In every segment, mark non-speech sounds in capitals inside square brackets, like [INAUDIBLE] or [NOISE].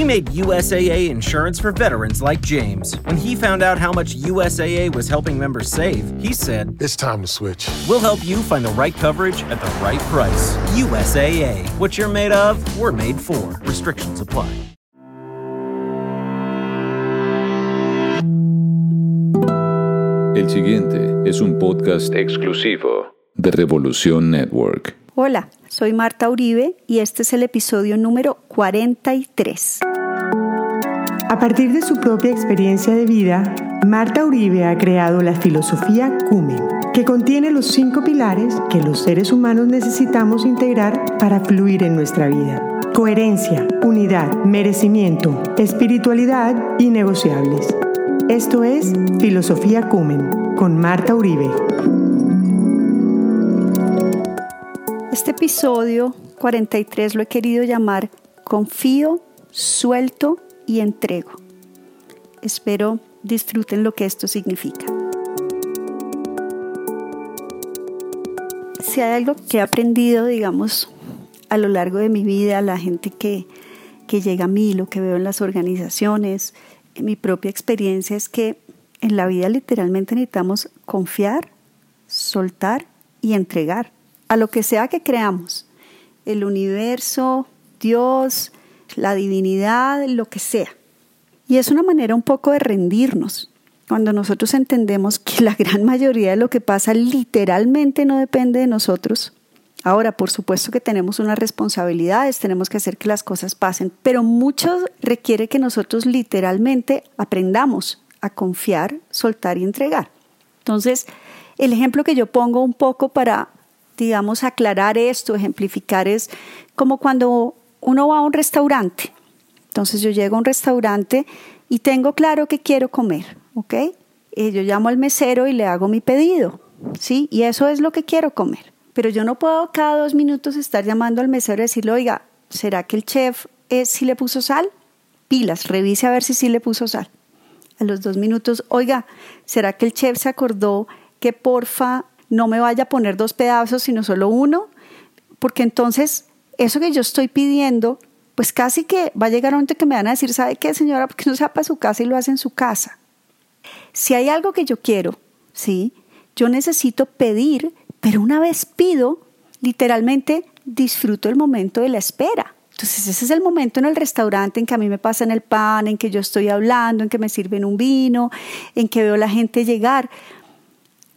We made USAA insurance for veterans like James. When he found out how much USAA was helping members save, he said, It's time to switch. We'll help you find the right coverage at the right price. USAA. What you're made of, we're made for. Restrictions apply. El siguiente es un podcast exclusivo de Revolución Network. Hola, soy Marta Uribe y este es el episodio número 43. A partir de su propia experiencia de vida, Marta Uribe ha creado la filosofía Cumen, que contiene los cinco pilares que los seres humanos necesitamos integrar para fluir en nuestra vida. Coherencia, unidad, merecimiento, espiritualidad y negociables. Esto es Filosofía Cumen con Marta Uribe. Este episodio 43 lo he querido llamar Confío, suelto y entrego. Espero disfruten lo que esto significa. Si hay algo que he aprendido, digamos, a lo largo de mi vida, la gente que, que llega a mí, lo que veo en las organizaciones, en mi propia experiencia es que en la vida literalmente necesitamos confiar, soltar y entregar a lo que sea que creamos, el universo, Dios, la divinidad, lo que sea. Y es una manera un poco de rendirnos. Cuando nosotros entendemos que la gran mayoría de lo que pasa literalmente no depende de nosotros, Ahora, por supuesto que tenemos unas responsabilidades, tenemos que hacer que las cosas pasen, pero mucho requiere que nosotros literalmente aprendamos a confiar, soltar y entregar. Entonces, el ejemplo que yo pongo un poco para, digamos, aclarar esto, ejemplificar, es como cuando uno va a un restaurante. Entonces yo llego a un restaurante y tengo claro que quiero comer, ¿ok? Y yo llamo al mesero y le hago mi pedido, ¿sí? Y eso es lo que quiero comer. Pero yo no puedo cada dos minutos estar llamando al mesero y decirle, oiga, ¿será que el chef es, si le puso sal? Pilas, revise a ver si sí le puso sal. A los dos minutos, oiga, ¿será que el chef se acordó que porfa no me vaya a poner dos pedazos, sino solo uno? Porque entonces eso que yo estoy pidiendo, pues casi que va a llegar un momento que me van a decir, ¿sabe qué, señora? Porque no se va para su casa y lo hace en su casa. Si hay algo que yo quiero, ¿sí? Yo necesito pedir pero una vez pido, literalmente disfruto el momento de la espera. Entonces ese es el momento en el restaurante en que a mí me pasan el pan, en que yo estoy hablando, en que me sirven un vino, en que veo la gente llegar.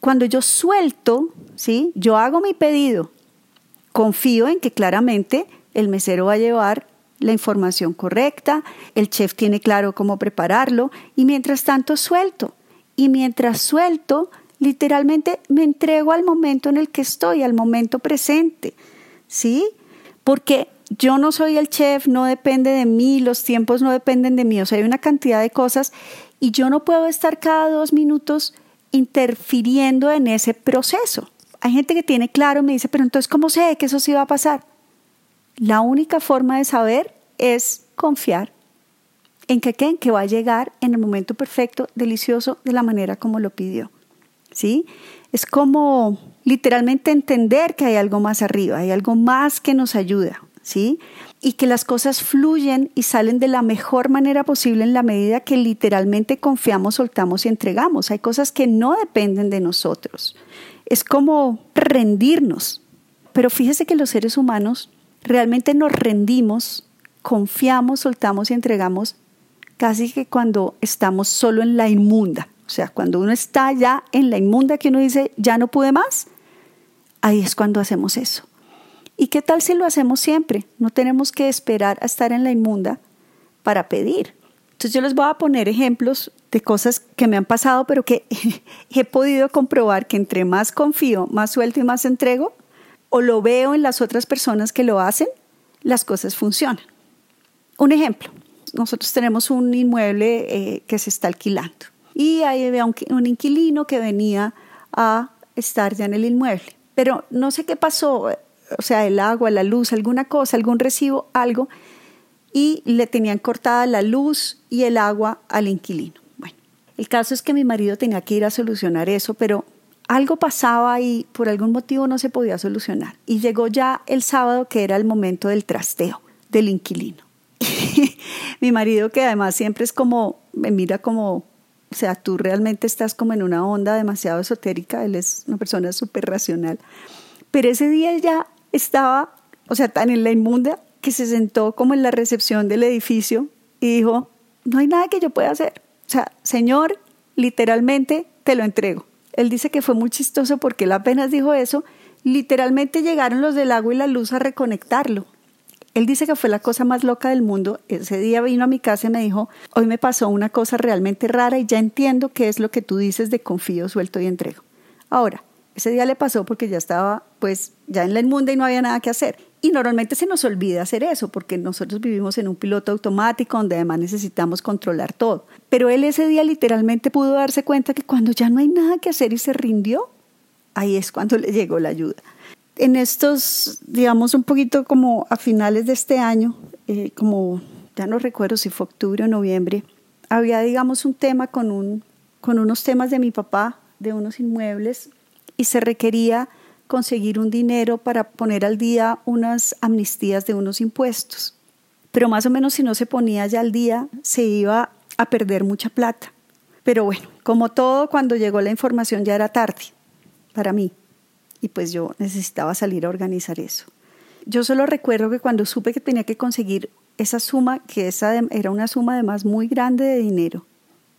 Cuando yo suelto, ¿sí? yo hago mi pedido, confío en que claramente el mesero va a llevar la información correcta, el chef tiene claro cómo prepararlo y mientras tanto suelto. Y mientras suelto, literalmente me entrego al momento en el que estoy, al momento presente, ¿sí? Porque yo no soy el chef, no depende de mí, los tiempos no dependen de mí, o sea, hay una cantidad de cosas y yo no puedo estar cada dos minutos interfiriendo en ese proceso. Hay gente que tiene claro, me dice, pero entonces, ¿cómo sé que eso sí va a pasar? La única forma de saber es confiar en que, en que va a llegar en el momento perfecto, delicioso, de la manera como lo pidió. ¿sí? Es como literalmente entender que hay algo más arriba, hay algo más que nos ayuda, ¿sí? Y que las cosas fluyen y salen de la mejor manera posible en la medida que literalmente confiamos, soltamos y entregamos. Hay cosas que no dependen de nosotros. Es como rendirnos. Pero fíjese que los seres humanos realmente nos rendimos, confiamos, soltamos y entregamos casi que cuando estamos solo en la inmunda. O sea, cuando uno está ya en la inmunda que uno dice, ya no pude más, ahí es cuando hacemos eso. ¿Y qué tal si lo hacemos siempre? No tenemos que esperar a estar en la inmunda para pedir. Entonces yo les voy a poner ejemplos de cosas que me han pasado, pero que [LAUGHS] he podido comprobar que entre más confío, más suelto y más entrego, o lo veo en las otras personas que lo hacen, las cosas funcionan. Un ejemplo, nosotros tenemos un inmueble eh, que se está alquilando y ahí había un, un inquilino que venía a estar ya en el inmueble. Pero no sé qué pasó, o sea, el agua, la luz, alguna cosa, algún recibo, algo, y le tenían cortada la luz y el agua al inquilino. Bueno, el caso es que mi marido tenía que ir a solucionar eso, pero algo pasaba y por algún motivo no se podía solucionar. Y llegó ya el sábado, que era el momento del trasteo del inquilino. [LAUGHS] Mi marido que además siempre es como, me mira como, o sea, tú realmente estás como en una onda demasiado esotérica, él es una persona súper racional. Pero ese día ya estaba, o sea, tan en la inmunda que se sentó como en la recepción del edificio y dijo, no hay nada que yo pueda hacer. O sea, Señor, literalmente te lo entrego. Él dice que fue muy chistoso porque él apenas dijo eso, literalmente llegaron los del agua y la luz a reconectarlo. Él dice que fue la cosa más loca del mundo. Ese día vino a mi casa y me dijo, hoy me pasó una cosa realmente rara y ya entiendo qué es lo que tú dices de confío, suelto y entrego. Ahora, ese día le pasó porque ya estaba pues ya en la inmunda y no había nada que hacer. Y normalmente se nos olvida hacer eso porque nosotros vivimos en un piloto automático donde además necesitamos controlar todo. Pero él ese día literalmente pudo darse cuenta que cuando ya no hay nada que hacer y se rindió, ahí es cuando le llegó la ayuda. En estos, digamos, un poquito como a finales de este año, eh, como ya no recuerdo si fue octubre o noviembre, había, digamos, un tema con, un, con unos temas de mi papá, de unos inmuebles, y se requería conseguir un dinero para poner al día unas amnistías de unos impuestos. Pero más o menos si no se ponía ya al día, se iba a perder mucha plata. Pero bueno, como todo, cuando llegó la información ya era tarde para mí. Y pues yo necesitaba salir a organizar eso. Yo solo recuerdo que cuando supe que tenía que conseguir esa suma, que esa era una suma además muy grande de dinero,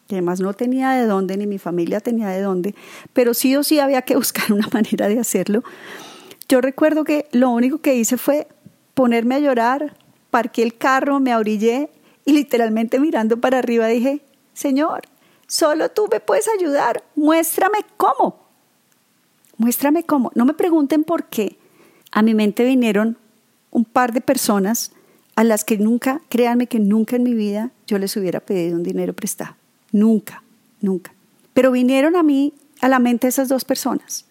que además no tenía de dónde, ni mi familia tenía de dónde, pero sí o sí había que [LAUGHS] buscar una manera de hacerlo. Yo recuerdo que lo único que hice fue ponerme a llorar, parqué el carro, me abrillé y literalmente mirando para arriba dije, Señor, solo tú me puedes ayudar, muéstrame cómo. Muéstrame cómo. No me pregunten por qué. A mi mente vinieron un par de personas a las que nunca, créanme que nunca en mi vida yo les hubiera pedido un dinero prestado. Nunca, nunca. Pero vinieron a mí a la mente esas dos personas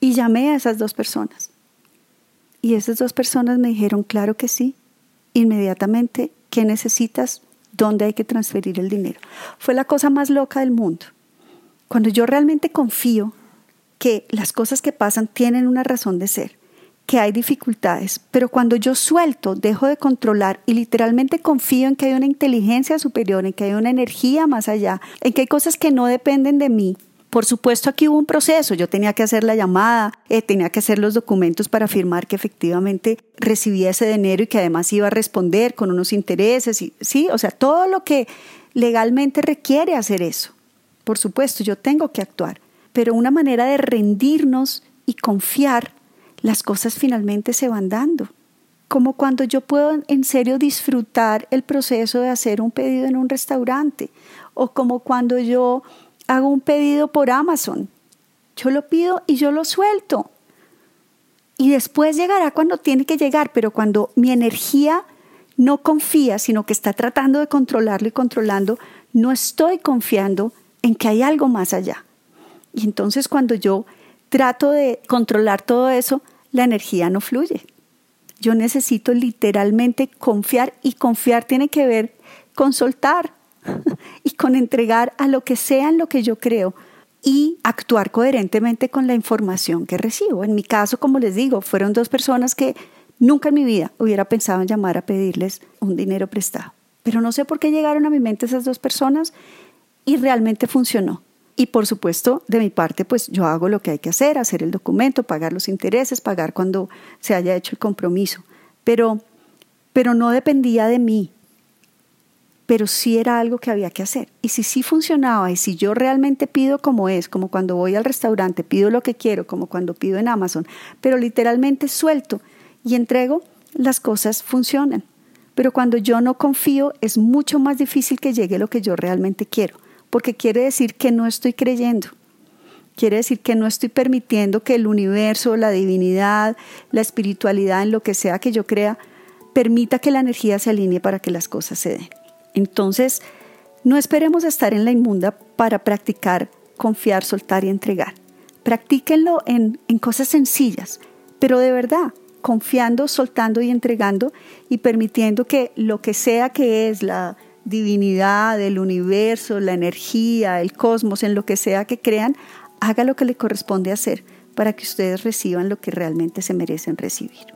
y llamé a esas dos personas. Y esas dos personas me dijeron, claro que sí, inmediatamente, ¿qué necesitas? ¿Dónde hay que transferir el dinero? Fue la cosa más loca del mundo. Cuando yo realmente confío que las cosas que pasan tienen una razón de ser que hay dificultades, pero cuando yo suelto, dejo de controlar y literalmente confío en que hay una inteligencia superior, en que hay una energía más allá, en que hay cosas que no dependen de mí. Por supuesto, aquí hubo un proceso. Yo tenía que hacer la llamada, eh, tenía que hacer los documentos para afirmar que efectivamente recibía ese dinero y que además iba a responder con unos intereses. Sí, o sea, todo lo que legalmente requiere hacer eso. Por supuesto, yo tengo que actuar. Pero una manera de rendirnos y confiar las cosas finalmente se van dando. Como cuando yo puedo en serio disfrutar el proceso de hacer un pedido en un restaurante o como cuando yo hago un pedido por Amazon. Yo lo pido y yo lo suelto. Y después llegará cuando tiene que llegar, pero cuando mi energía no confía, sino que está tratando de controlarlo y controlando, no estoy confiando en que hay algo más allá. Y entonces cuando yo trato de controlar todo eso, la energía no fluye. Yo necesito literalmente confiar y confiar tiene que ver con soltar [LAUGHS] y con entregar a lo que sea en lo que yo creo y actuar coherentemente con la información que recibo. En mi caso, como les digo, fueron dos personas que nunca en mi vida hubiera pensado en llamar a pedirles un dinero prestado. Pero no sé por qué llegaron a mi mente esas dos personas y realmente funcionó. Y por supuesto, de mi parte, pues yo hago lo que hay que hacer, hacer el documento, pagar los intereses, pagar cuando se haya hecho el compromiso. Pero, pero no dependía de mí, pero sí era algo que había que hacer. Y si sí funcionaba y si yo realmente pido como es, como cuando voy al restaurante, pido lo que quiero, como cuando pido en Amazon, pero literalmente suelto y entrego, las cosas funcionan. Pero cuando yo no confío, es mucho más difícil que llegue lo que yo realmente quiero porque quiere decir que no estoy creyendo. Quiere decir que no estoy permitiendo que el universo, la divinidad, la espiritualidad, en lo que sea que yo crea, permita que la energía se alinee para que las cosas se den. Entonces, no esperemos estar en la inmunda para practicar, confiar, soltar y entregar. Practíquenlo en, en cosas sencillas, pero de verdad, confiando, soltando y entregando y permitiendo que lo que sea que es la, divinidad, el universo, la energía, el cosmos, en lo que sea que crean, haga lo que le corresponde hacer para que ustedes reciban lo que realmente se merecen recibir.